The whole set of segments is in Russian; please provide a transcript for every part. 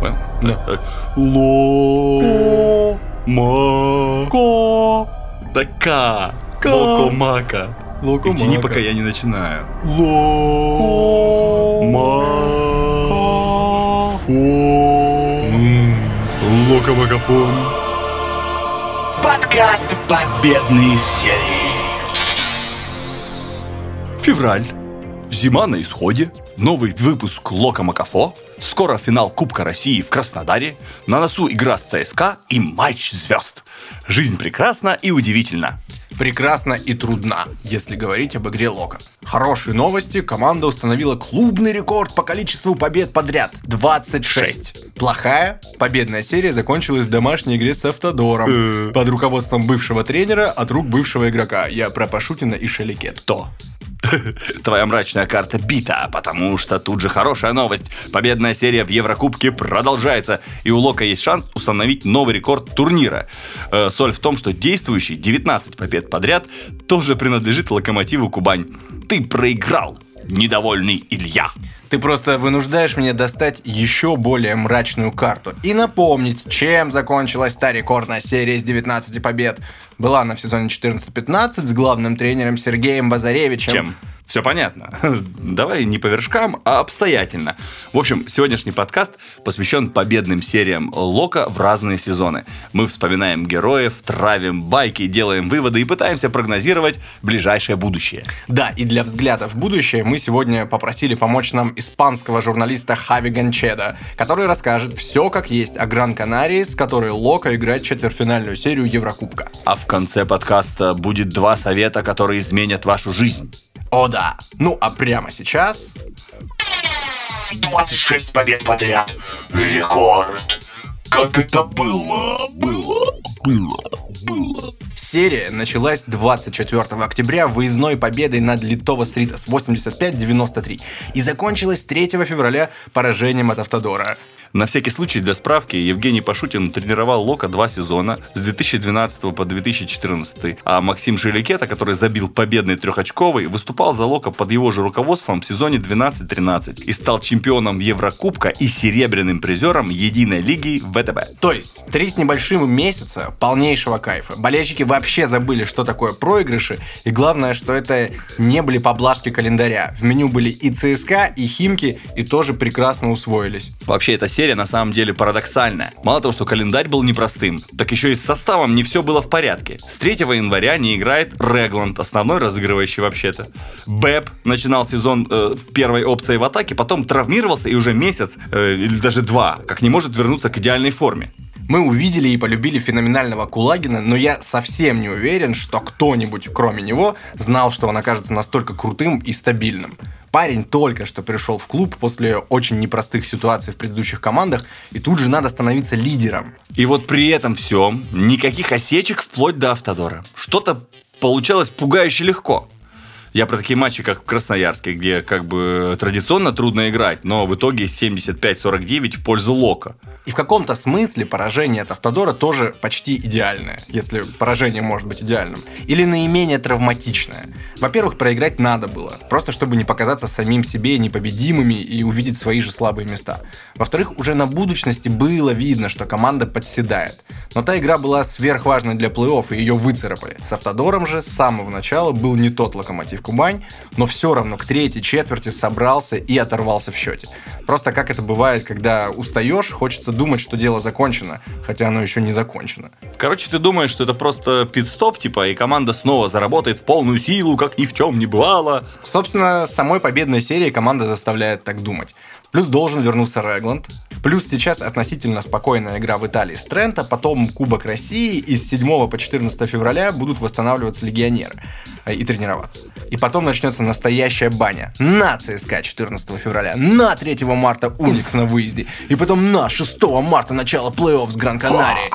Понял? Да. Ло. Ма. Ко. Да ка. Ка. Локомака. Локомака. Тяни, пока я не начинаю. Ко. Ма. Ко. Фо. Локомагафон. Подкаст «Победные серии». Февраль. Зима на исходе. Новый выпуск Лока Макафо. Скоро финал Кубка России в Краснодаре. На носу игра с ЦСКА и матч звезд. Жизнь прекрасна и удивительна. Прекрасно и трудна, если говорить об игре Лока. Хорошие новости. Команда установила клубный рекорд по количеству побед подряд. 26. Плохая. Победная серия закончилась в домашней игре с Автодором. Под руководством бывшего тренера от рук бывшего игрока. Я про Пашутина и Шеликет. То. Твоя мрачная карта бита, потому что тут же хорошая новость. Победная серия в Еврокубке продолжается, и у Лока есть шанс установить новый рекорд турнира. Э, соль в том, что действующий 19 побед подряд тоже принадлежит Локомотиву Кубань. Ты проиграл, недовольный Илья. Ты просто вынуждаешь меня достать еще более мрачную карту и напомнить, чем закончилась та рекордная серия из 19 побед. Была она в сезоне 14-15 с главным тренером Сергеем Базаревичем. Чем? Все понятно. Давай не по вершкам, а обстоятельно. В общем, сегодняшний подкаст посвящен победным сериям Лока в разные сезоны. Мы вспоминаем героев, травим байки, делаем выводы и пытаемся прогнозировать ближайшее будущее. Да, и для взгляда в будущее мы сегодня попросили помочь нам испанского журналиста Хави Ганчеда, который расскажет все как есть о Гран-Канарии, с которой Лока играет четвертьфинальную серию Еврокубка. А в конце подкаста будет два совета, которые изменят вашу жизнь. О да! Ну а прямо сейчас 26 побед подряд. Рекорд. Как это было, было, было, было. Серия началась 24 октября выездной победой над Литова Стритас 85-93 и закончилась 3 февраля поражением от Автодора. На всякий случай, для справки, Евгений Пашутин тренировал Лока два сезона, с 2012 по 2014, а Максим Шеликета, который забил победный трехочковый, выступал за Лока под его же руководством в сезоне 12-13 и стал чемпионом Еврокубка и серебряным призером Единой лиги ВТБ. То есть, три с небольшим месяца полнейшего кайфа. Болельщики вообще забыли, что такое проигрыши, и главное, что это не были поблажки календаря. В меню были и ЦСКА, и Химки, и тоже прекрасно усвоились. Вообще, эта серия на самом деле парадоксальная. Мало того, что календарь был непростым, так еще и с составом не все было в порядке. С 3 января не играет Регланд, основной разыгрывающий вообще-то. Бэб начинал сезон э, первой опцией в атаке, потом травмировался и уже месяц э, или даже два, как не может вернуться к идеальной форме. Мы увидели и полюбили феноменального Кулагина, но я совсем не уверен, что кто-нибудь, кроме него, знал, что он окажется настолько крутым и стабильным. Парень только что пришел в клуб после очень непростых ситуаций в предыдущих командах, и тут же надо становиться лидером. И вот при этом всем никаких осечек вплоть до Автодора. Что-то получалось пугающе легко. Я про такие матчи, как в Красноярске, где как бы традиционно трудно играть, но в итоге 75-49 в пользу Лока. И в каком-то смысле поражение от Автодора тоже почти идеальное, если поражение может быть идеальным. Или наименее травматичное. Во-первых, проиграть надо было, просто чтобы не показаться самим себе непобедимыми и увидеть свои же слабые места. Во-вторых, уже на будущности было видно, что команда подседает. Но та игра была сверхважной для плей-офф, и ее выцарапали. С Автодором же с самого начала был не тот локомотив Кубань, но все равно к третьей четверти собрался и оторвался в счете. Просто как это бывает, когда устаешь, хочется думать, что дело закончено, хотя оно еще не закончено. Короче, ты думаешь, что это просто пит-стоп, типа, и команда снова заработает в полную силу, как ни в чем не бывало. Собственно, самой победной серии команда заставляет так думать. Плюс должен вернуться Регланд. Плюс сейчас относительно спокойная игра в Италии с Трента, потом Кубок России, и с 7 по 14 февраля будут восстанавливаться легионеры э, и тренироваться. И потом начнется настоящая баня. На ЦСКА 14 февраля, на 3 марта Уникс на выезде, и потом на 6 марта начало плей-офф с Гран-Канарией.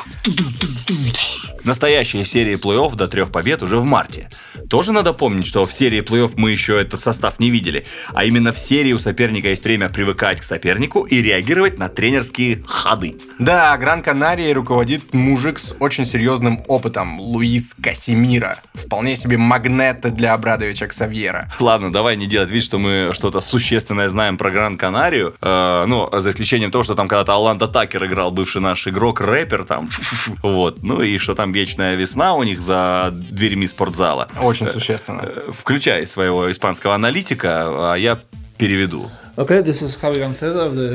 Настоящая серия плей-офф до трех побед уже в марте. Тоже надо помнить, что в серии плей-офф мы еще этот состав не видели, а именно в серии у соперника есть время привыкать к сопернику и реагировать на тренерские ходы. Да, Гран-Канарией руководит мужик с очень серьезным опытом, Луис Касимира. Вполне себе магнет для Абрадовича Ксавьера. Ладно, давай не делать вид, что мы что-то существенное знаем про Гран-Канарию. Э, ну, за исключением того, что там когда-то Аланда Такер играл, бывший наш игрок, рэпер там. Вот. Ну и что там вечная весна у них за дверьми спортзала. Очень существенно. Э, Включай своего испанского аналитика, а я переведу.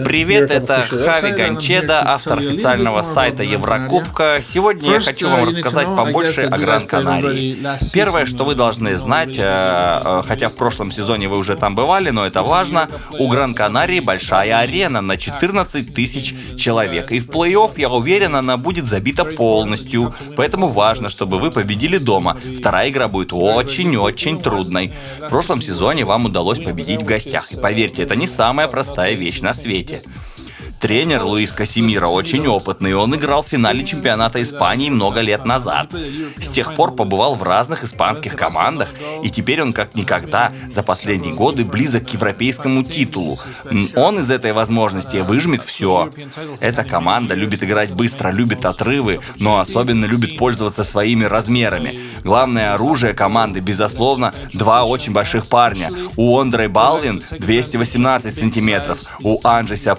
Привет, это Хави Ганчеда, to автор официального сайта Еврокубка. Сегодня я хочу uh, вам рассказать побольше о that you Гран guys played Канарии. already last Первое, что вы должны знать, э, э, хотя в прошлом сезоне вы уже там бывали, но это важно, у Гран Канарии большая арена на 14 тысяч человек. И в плей-офф, я уверен, она будет забита полностью. Поэтому важно, чтобы вы победили дома. Вторая игра будет очень-очень трудной. В прошлом сезоне вам удалось победить в гостях. И поверьте, это не самая простая вещь на свете. Тренер Луис Касимира очень опытный, он играл в финале чемпионата Испании много лет назад. С тех пор побывал в разных испанских командах, и теперь он как никогда за последние годы близок к европейскому титулу. Он из этой возможности выжмет все. Эта команда любит играть быстро, любит отрывы, но особенно любит пользоваться своими размерами. Главное оружие команды, безусловно, два очень больших парня. У Андре Балвин 218 сантиметров, у Анжеся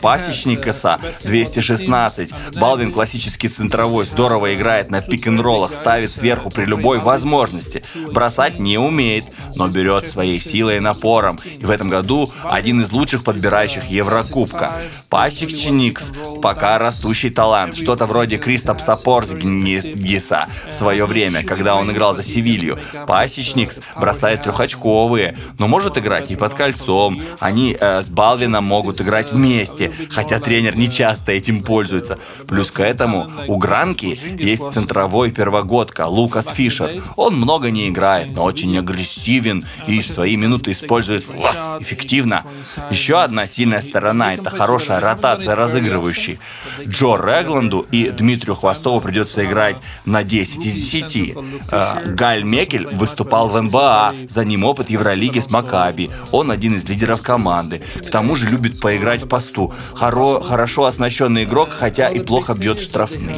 Пасечникаса 216. Балвин классический центровой, здорово играет на пик-н-роллах, ставит сверху при любой возможности. Бросать не умеет, но берет своей силой и напором. И в этом году один из лучших подбирающих Еврокубка. Пасик Чиникс пока растущий талант, что-то вроде Кристопса Порзгиса в свое время, когда он играл за Севилью. Пасечникс бросает трехочковые, но может играть и под кольцом. Они э, с Балвином могут играть вместе, хотя тренер не часто этим пользуется. Плюс к этому у Гранки есть центровой первогодка Лукас Фишер. Он много не играет, но очень агрессивен и свои минуты использует ва, эффективно. Еще одна сильная сторона – это хорошая ротация разыгрывающей. Джо Регланду и Дмитрию Хвостову придется играть на 10 из 10. Э, Галь Мекель выступал в НБА, за ним опыт Евролиги с Макаби. Он один из лидеров команды. К тому же любит поиграть в посту. Хоро- хорошо оснащенный игрок, хотя и плохо бьет штрафные.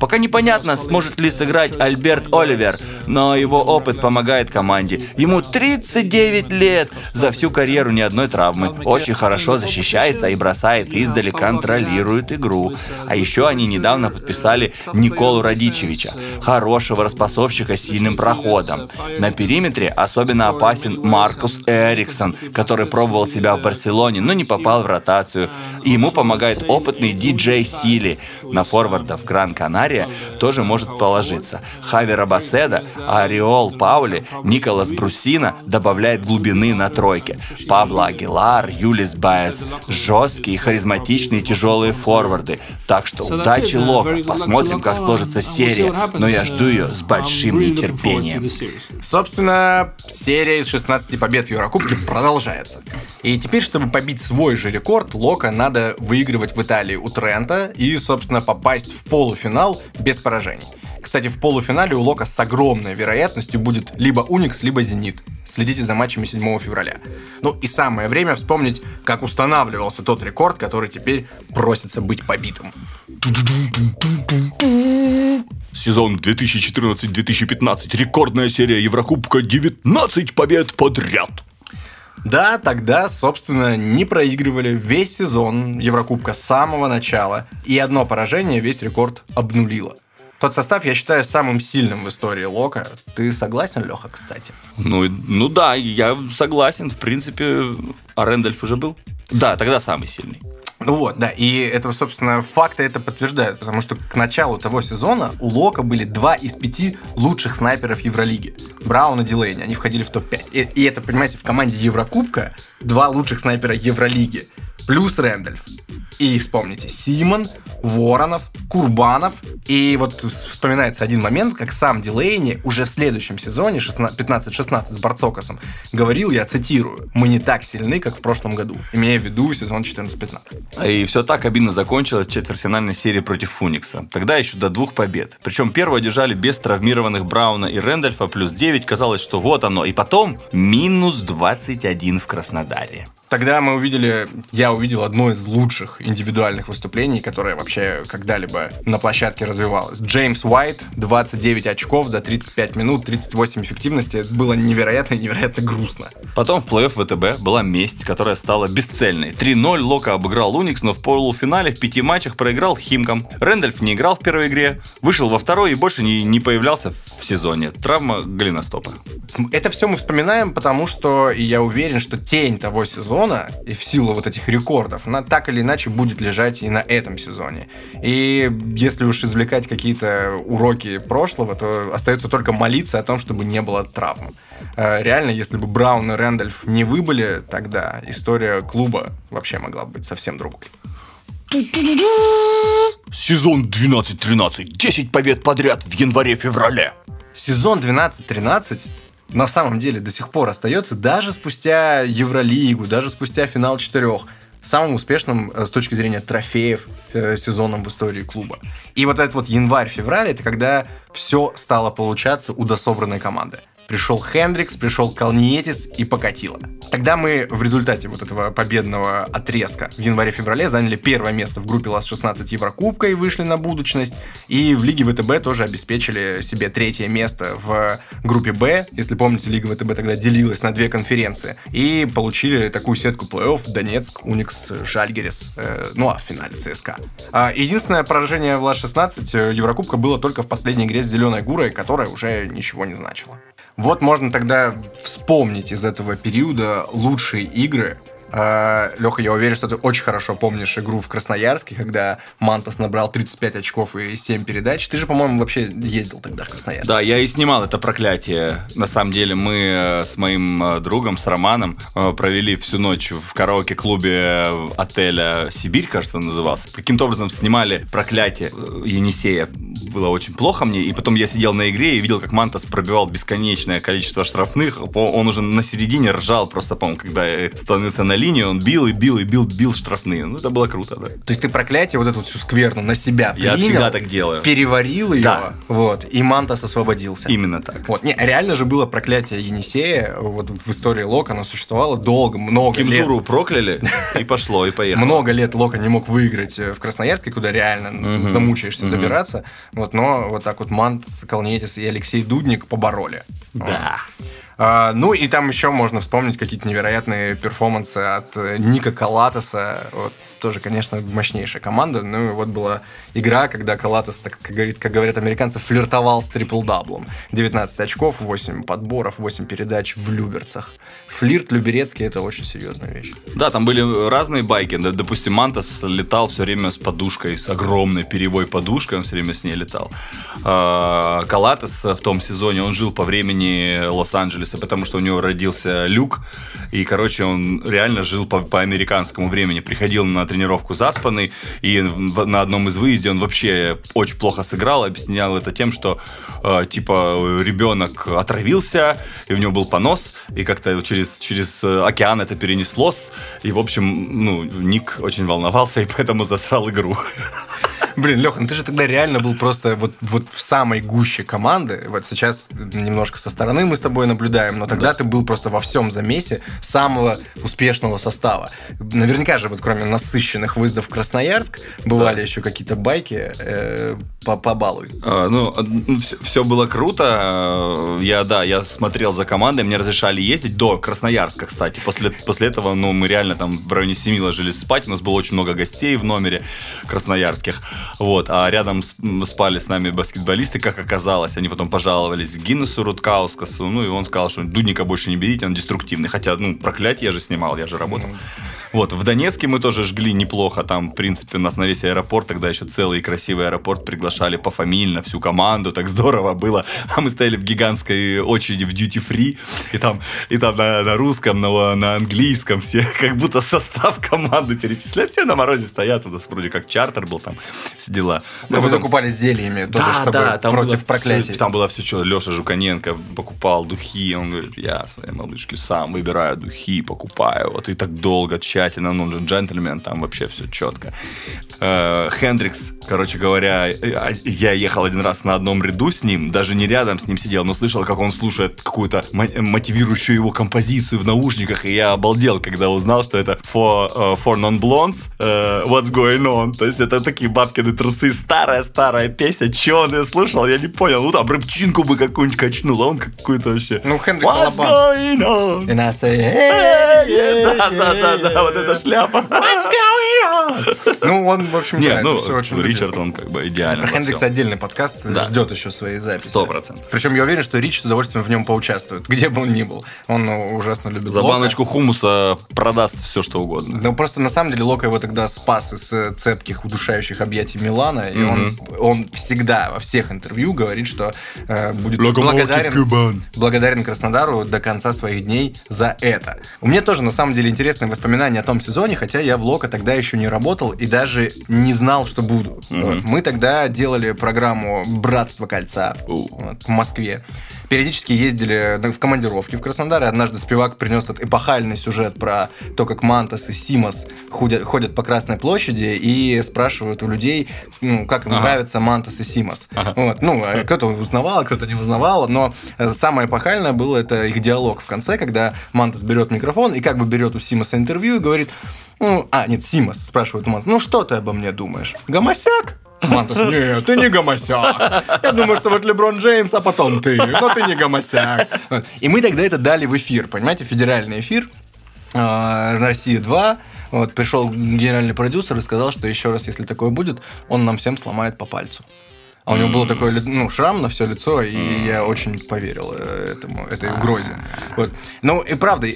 Пока непонятно, сможет ли сыграть Альберт Оливер, но его опыт помогает команде. Ему 39 лет, за всю карьеру ни одной травмы. Очень хорошо защищается и бросает издали, контролирует игру. А еще они недавно подписали Николу Радичевича, хорошего распасовщика с сильным проходом. На периметре особенно опасен Маркус Эриксон, который пробовал себя в Барселоне, но не попал в ротацию. И ему помогает опытный диджей Сили. На форвардов Гран-Канария тоже может положиться. Хави Рабаседа, Ариол Паули, Николас Брусина добавляет глубины на тройке. Пабло Агилар, Юлис Баес. Жесткие, харизматичные, тяжелые форварды. Так что удачи, Лока. Посмотрим, как сложится серия. Но я жду ее с большим нетерпением. Собственно, серия из 16 побед в Еврокубке продолжается. И теперь, чтобы побить свой же рекорд, Лока надо выигрывать в Италии у Трента и, собственно, попасть в полуфинал без поражений. Кстати, в полуфинале у Лока с огромной вероятностью будет либо Уникс, либо Зенит. Следите за матчами 7 февраля. Ну и самое время вспомнить, как устанавливался тот рекорд, который теперь просится быть побитым. Сезон 2014-2015. Рекордная серия Еврокубка. 19 побед подряд. Да, тогда, собственно, не проигрывали весь сезон Еврокубка с самого начала, и одно поражение весь рекорд обнулило. Тот состав я считаю самым сильным в истории Лока. Ты согласен, Леха, кстати? Ну, ну да, я согласен. В принципе, а Рэндальф уже был? Да, тогда самый сильный. Ну вот, да, и это, собственно, факты это подтверждают, потому что к началу того сезона у Лока были два из пяти лучших снайперов Евролиги. Браун и Дилейни, они входили в топ-5. И, и это, понимаете, в команде Еврокубка два лучших снайпера Евролиги. Плюс Рэндальф. И вспомните, Симон, Воронов, Курбанов. И вот вспоминается один момент, как сам Дилейни уже в следующем сезоне 15-16 с Барцокосом говорил, я цитирую, «Мы не так сильны, как в прошлом году», имея в виду сезон 14-15. И все так обидно закончилось четвертьфинальной серии против Фуникса. Тогда еще до двух побед. Причем первую одержали без травмированных Брауна и Рэндольфа, плюс 9. Казалось, что вот оно. И потом минус 21 в Краснодаре. Тогда мы увидели, я увидел одно из лучших индивидуальных выступлений, которое вообще когда-либо на площадке развивалось. Джеймс Уайт, 29 очков за 35 минут, 38 эффективности. Это было невероятно невероятно грустно. Потом в плей-офф ВТБ была месть, которая стала бесцельной. 3-0 Лока обыграл Уникс, но в полуфинале в пяти матчах проиграл Химкам. Рэндальф не играл в первой игре, вышел во второй и больше не, не появлялся в сезоне. Травма голеностопа. Это все мы вспоминаем, потому что я уверен, что тень того сезона и в силу вот этих рекордов, она так или иначе будет лежать и на этом сезоне. И если уж извлекать какие-то уроки прошлого, то остается только молиться о том, чтобы не было травм. Э, реально, если бы Браун и Рэндальф не выбыли, тогда история клуба вообще могла быть совсем другой. Сезон 12-13. 10 побед подряд в январе-феврале. Сезон 12-13 на самом деле до сих пор остается даже спустя Евролигу, даже спустя финал четырех самым успешным э, с точки зрения трофеев э, сезоном в истории клуба. И вот этот вот январь-февраль, это когда все стало получаться у дособранной команды. Пришел Хендрикс, пришел Калниетис и покатило. Тогда мы в результате вот этого победного отрезка в январе-феврале заняли первое место в группе ЛАС-16 Еврокубка и вышли на будущность. И в Лиге ВТБ тоже обеспечили себе третье место в группе Б. Если помните, Лига ВТБ тогда делилась на две конференции. И получили такую сетку плей-офф Донецк, Уникс, Жальгерис. Э, ну а в финале ЦСКА. А единственное поражение в ЛАС-16 Еврокубка было только в последней игре с Зеленой Гурой, которая уже ничего не значила. Вот можно тогда вспомнить из этого периода лучшие игры, Леха, я уверен, что ты очень хорошо помнишь игру в Красноярске, когда Мантас набрал 35 очков и 7 передач. Ты же, по-моему, вообще ездил тогда в Красноярск. Да, я и снимал это проклятие. На самом деле мы э, с моим э, другом, с Романом, э, провели всю ночь в караоке-клубе отеля «Сибирь», кажется, он назывался. Каким-то образом снимали проклятие Енисея. Было очень плохо мне. И потом я сидел на игре и видел, как Мантас пробивал бесконечное количество штрафных. Он уже на середине ржал просто, по-моему, когда становился на линию, он бил и бил и бил, бил штрафные. Ну, это было круто, да. То есть ты проклятие, вот эту вот всю скверну на себя Я принял, всегда так делаю. переварил ее, Да. вот, и Мантас освободился. Именно так. Вот, не, реально же было проклятие Енисея, вот в истории Лока оно существовало долго, много лет. Кимзуру прокляли, и пошло, и поехало. Много лет Лока не мог выиграть э, в Красноярске, куда реально Мгм. замучаешься добираться. Вот, но вот так вот Мантас, Калнетис и Алексей Дудник побороли. Да. А, ну и там еще можно вспомнить какие-то невероятные перформансы от э, Ника Калатеса. Вот, тоже, конечно, мощнейшая команда. Ну и вот была игра, когда Калатес, так как, говорит, как говорят американцы, флиртовал с трипл-даблом. 19 очков, 8 подборов, 8 передач в Люберцах. Флирт Люберецкий это очень серьезная вещь. Да, там были разные байки. Допустим, Мантас летал все время с подушкой, с огромной перевой подушкой, он все время с ней летал. А, Калатес в том сезоне, он жил по времени Лос-Анджелеса, потому что у него родился люк, и, короче, он реально жил по, по американскому времени. Приходил на тренировку заспанный, и на одном из выездов он вообще очень плохо сыграл, объяснял это тем, что, э, типа, ребенок отравился, и у него был понос, и как-то через, через э, океан это перенеслось, и, в общем, ну, Ник очень волновался, и поэтому засрал игру. Блин, Леха, ну ты же тогда реально был просто вот, вот в самой гуще команды. Вот сейчас немножко со стороны мы с тобой наблюдаем, но тогда ты был просто во всем замесе самого успешного состава. Наверняка же, вот кроме насыщенных выездов в Красноярск, бывали еще какие-то байки. Э, побалуй. А, Ну, все, было круто. Я, да, я смотрел за командой, мне разрешали ездить до Красноярска, кстати. После, после этого, ну, мы реально там в районе 7 ложились спать, у нас было очень много гостей в номере красноярских. Вот, а рядом спали с нами баскетболисты, как оказалось. Они потом пожаловались Гиннесу Руткаускасу, ну, и он сказал, что Дудника больше не берите, он деструктивный. Хотя, ну, проклятие я же снимал, я же работал. Вот, в Донецке мы тоже жгли неплохо. Там, в принципе, нас на весь аэропорт, тогда еще целый красивый аэропорт приглашали пофамильно, всю команду, так здорово было. А мы стояли в гигантской очереди в duty free, и там, и там на, на русском, на, на английском все, как будто состав команды перечисляют. Все на морозе стоят, у нас вроде как чартер был там, все дела. Но вы потом- закупались зельями тоже, чтобы там против было проклятий. всё- там было все что. Леша Жуканенко покупал духи. Он говорит, я своей малышке сам выбираю духи, покупаю. Вот и так долго, тщательно. Ну, он же джентльмен, там вообще все четко. Э, Хендрикс, короче говоря, э, я ехал один раз на одном ряду с ним, даже не рядом с ним сидел, но слышал, как он слушает какую-то мо- мотивирующую его композицию в наушниках, и я обалдел, когда узнал, что это For, э, for Non-Blondes, э, What's Going On. То есть это такие бабкины трусы, старая-старая песня. Че он ее слушал, я не понял. Ну там рыбчинку бы какую-нибудь качнул, а он какую-то вообще... Ну, Хендрикс What's going on? And I say, «Hey, yeah, Да, да, да, да, вот эта шляпа. Ну, он, в общем, Не, да, ну, все очень. Ричард, он как бы идеально. Про Хендрикса отдельный подкаст Да. ждет еще своей записи. Сто процентов. Причем я уверен, что Рич с удовольствием в нем поучаствует, где бы он ни был. Он ну, ужасно любит За Лока. баночку хумуса продаст все, что угодно. Ну, просто на самом деле Лока его тогда спас из э, цепких, удушающих объятий Милана. И он, он всегда во всех интервью говорит, что э, будет благодарен, благодарен Краснодару до конца своих дней за это. У меня тоже, на самом деле, интересные воспоминания о том сезоне, хотя я в Лока тогда еще не работал и даже не знал, что буду. Вот. Мы тогда делали программу «Братство кольца» вот, в Москве. Периодически ездили в командировки в Краснодар, и однажды Спивак принес этот эпохальный сюжет про то, как Мантас и Симос ходят, ходят по Красной площади и спрашивают у людей, ну, как им Ага. нравятся Мантас и Симос. Вот, ну, а кто-то узнавал, кто-то не узнавал, но э, самое эпохальное было это их диалог в конце, когда Мантас берет микрофон и как бы берет у Симоса интервью и говорит, ну, а, нет, Симос спрашивает у Мантаса, ну, что ты обо мне думаешь? Гомосяк? Мантас, нет, ты не гомосяк. Я думаю, что вот Леброн Джеймс, а потом ты, но ты не гомосяк. И мы тогда это дали в эфир, понимаете, федеральный эфир, э, Россия 2. Вот, пришел генеральный продюсер и сказал, что еще раз, если такое будет, он нам всем сломает по пальцу. А у него было такой ли- ну, шрам на все лицо, и я очень поверил э, этому, этой угрозе. Вот. Ну и правда,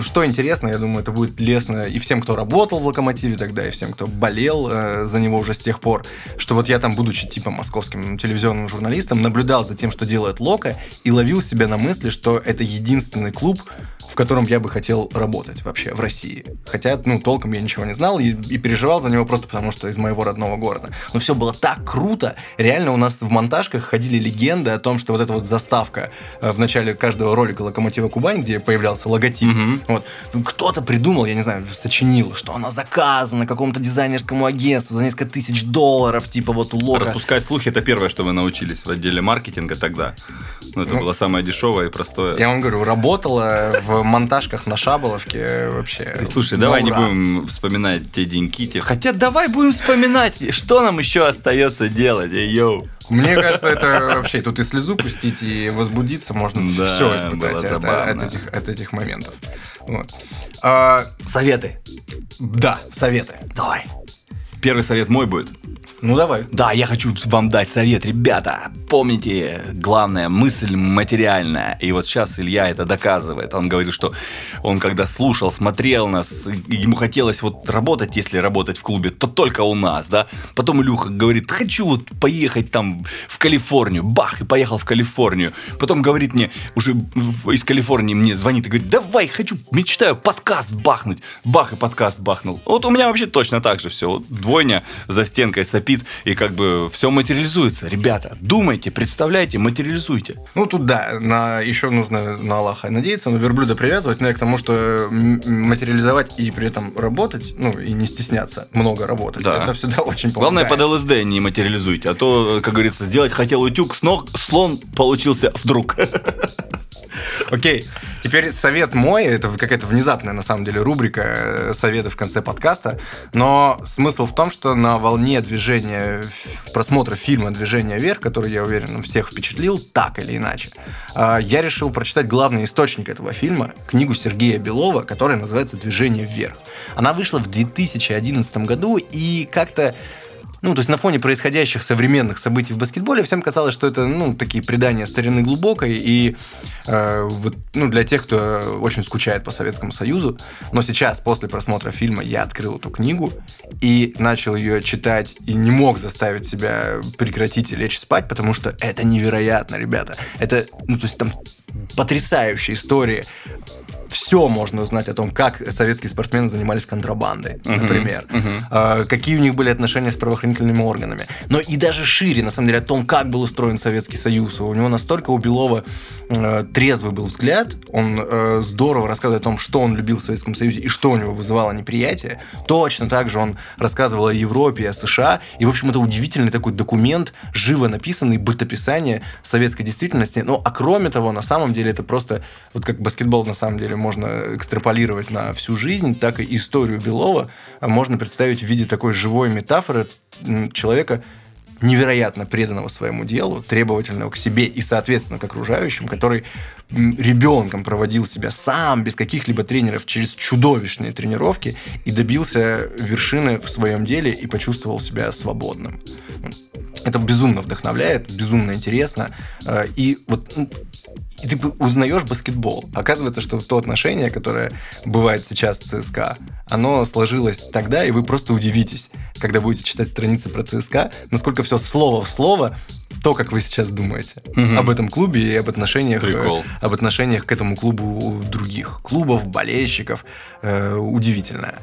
что интересно, я думаю, это будет лестно и всем, кто работал в «Локомотиве» тогда, и всем, кто болел э, за него уже с тех пор, что вот я там, будучи типа московским телевизионным журналистом, наблюдал за тем, что делает Лока, и ловил себя на мысли, что это единственный клуб, в котором я бы хотел работать вообще в России. Хотя, ну, толком я ничего не знал и, и переживал за него просто потому, что из моего родного города. Но все было так круто. Реально у нас в монтажках ходили легенды о том, что вот эта вот заставка э, в начале каждого ролика «Локомотива Кубань», где появлялся логотип, вот, кто-то придумал, я не знаю, сочинил, что она заказана какому-то дизайнерскому агентству за несколько тысяч долларов, типа вот у Лока. Распускать слухи это первое, что вы научились в отделе маркетинга тогда. Ну, это Ну, было самое дешевое и простое. Я вам говорю, работала в монтажках на Шаболовке вообще. Слушай, давай не ура. будем вспоминать те деньки. Те... Хотя давай будем вспоминать, что нам еще остается делать. Эй, йоу. Мне кажется, это вообще тут и слезу пустить, и возбудиться можно Да, все испытать от, от этих, от этих моментов. Вот. А, Советы. да, советы. Давай. Первый совет мой будет. Ну давай. Да, я хочу вам дать совет, ребята. Помните, главная мысль материальная. И вот сейчас Илья это доказывает. Он говорит, что он когда слушал, смотрел нас, ему хотелось вот работать, если работать в клубе, то только у нас, да. Потом Илюха говорит, хочу вот поехать там в Калифорнию. Бах, и поехал в Калифорнию. Потом говорит мне, уже из Калифорнии мне звонит и говорит, давай, хочу, мечтаю подкаст бахнуть. Бах, и подкаст бахнул. Вот у меня вообще точно так же все. Вот двойня за стенкой сопит, и как бы все материализуется. Ребята, думайте, представляйте, материализуйте. Ну тут да, на, еще нужно на Аллаха надеяться, но верблюда привязывать, но я к тому, что материализовать и при этом работать, ну и не стесняться много работать, Да. это всегда очень Главное, помогает. под ЛСД не материализуйте, а то, как говорится, сделать хотел утюг, с ног слон получился вдруг. Окей, теперь совет мой, это какая-то внезапная на самом деле рубрика э, советов в конце подкаста, но смысл в том, что на волне движения, просмотра фильма «Движение вверх», который, я уверен, всех впечатлил так или иначе, а, я решил прочитать главный источник этого фильма, книгу Сергея Белова, которая называется «Движение вверх». Она вышла в 2011 году и как-то Ну, то есть на фоне происходящих современных событий в баскетболе всем казалось, что это, ну, такие предания старины глубокой, и э, вот, ну, для тех, кто очень скучает по Советскому Союзу. Но сейчас, после просмотра фильма, я открыл эту книгу и начал ее читать, и не мог заставить себя прекратить и лечь спать, потому что это невероятно, ребята. Это, ну, то есть там потрясающая история все можно узнать о том, как советские спортсмены занимались контрабандой, например. А, какие у них были отношения с правоохранительными органами. Но и даже шире, на самом деле, о том, как был устроен Советский Союз. У него настолько у Белова э, трезвый был взгляд, он э, здорово рассказывает о том, что он любил в Советском Союзе и что у него вызывало неприятие. Точно так же он рассказывал о Европе, о США. И, в общем, это удивительный такой документ, живо написанный, бытописание советской действительности. Ну, а кроме того, на самом деле, это просто, вот как баскетбол на самом деле можно экстраполировать на всю жизнь, так и историю Белова можно представить в виде такой живой метафоры человека, невероятно преданного своему делу, требовательного к себе и, соответственно, к окружающим, который ребенком проводил себя сам, без каких-либо тренеров, через чудовищные тренировки и добился вершины в своем деле и почувствовал себя свободным. Это безумно вдохновляет, безумно интересно. Э, И вот м, и ты узнаешь баскетбол. Оказывается, что то отношение, которое бывает сейчас в ЦСКА, оно сложилось тогда, и вы просто удивитесь, когда будете читать страницы про ЦСКА, насколько все слово в слово то, как вы сейчас думаете об этом клубе и об отношениях, э, Прикол. об отношениях к этому клубу у других клубов, болельщиков. Э, удивительное.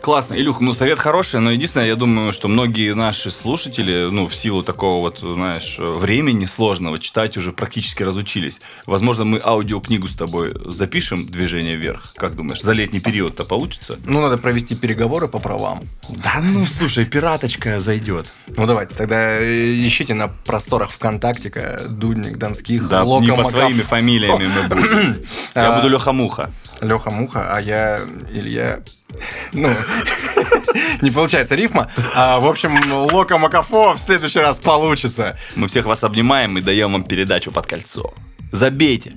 Классно. Илюх, ну, совет хороший, но единственное, я думаю, что многие наши слушатели, ну, в силу такого вот, знаешь, времени сложного, читать уже практически разучились. Возможно, мы аудиокнигу с тобой запишем «Движение вверх». Как думаешь, за летний период-то получится? Ну, надо провести переговоры по правам. Да ну, слушай, пираточка зайдет. Ну, давайте, тогда э, ищите на просторах ВКонтактика Дудник, Донских, Да, Лока, не под Макаф- своими фамилиями мы будем. Я А, буду Леха Муха. Леха Муха, а я Илья. Ну, не получается рифма. А, в общем, Лока Макафо в следующий раз получится. Мы всех вас обнимаем и даем вам передачу под кольцо. Забейте.